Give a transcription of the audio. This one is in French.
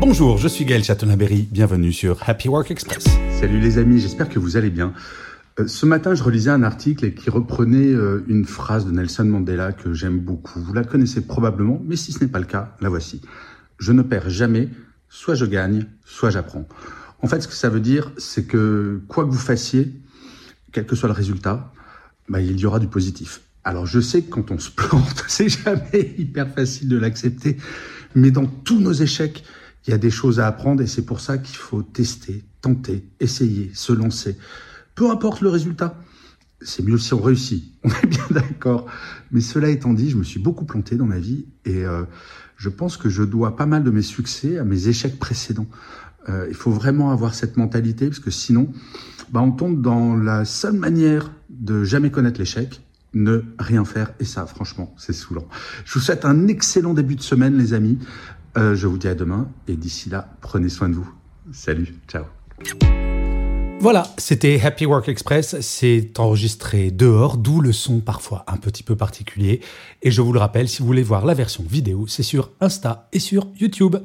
Bonjour, je suis Gaël Chatonaberry, bienvenue sur Happy Work Express. Salut les amis, j'espère que vous allez bien. Euh, ce matin, je relisais un article qui reprenait euh, une phrase de Nelson Mandela que j'aime beaucoup. Vous la connaissez probablement, mais si ce n'est pas le cas, la voici. Je ne perds jamais, soit je gagne, soit j'apprends. En fait, ce que ça veut dire, c'est que quoi que vous fassiez, quel que soit le résultat, bah, il y aura du positif. Alors je sais que quand on se plante, c'est jamais hyper facile de l'accepter, mais dans tous nos échecs, il y a des choses à apprendre et c'est pour ça qu'il faut tester, tenter, essayer, se lancer. Peu importe le résultat, c'est mieux si on réussit. On est bien d'accord. Mais cela étant dit, je me suis beaucoup planté dans ma vie et euh, je pense que je dois pas mal de mes succès à mes échecs précédents. Euh, il faut vraiment avoir cette mentalité parce que sinon, bah, on tombe dans la seule manière de jamais connaître l'échec, ne rien faire. Et ça, franchement, c'est saoulant. Je vous souhaite un excellent début de semaine, les amis. Euh, je vous dis à demain et d'ici là, prenez soin de vous. Salut, ciao. Voilà, c'était Happy Work Express. C'est enregistré dehors, d'où le son parfois un petit peu particulier. Et je vous le rappelle, si vous voulez voir la version vidéo, c'est sur Insta et sur YouTube.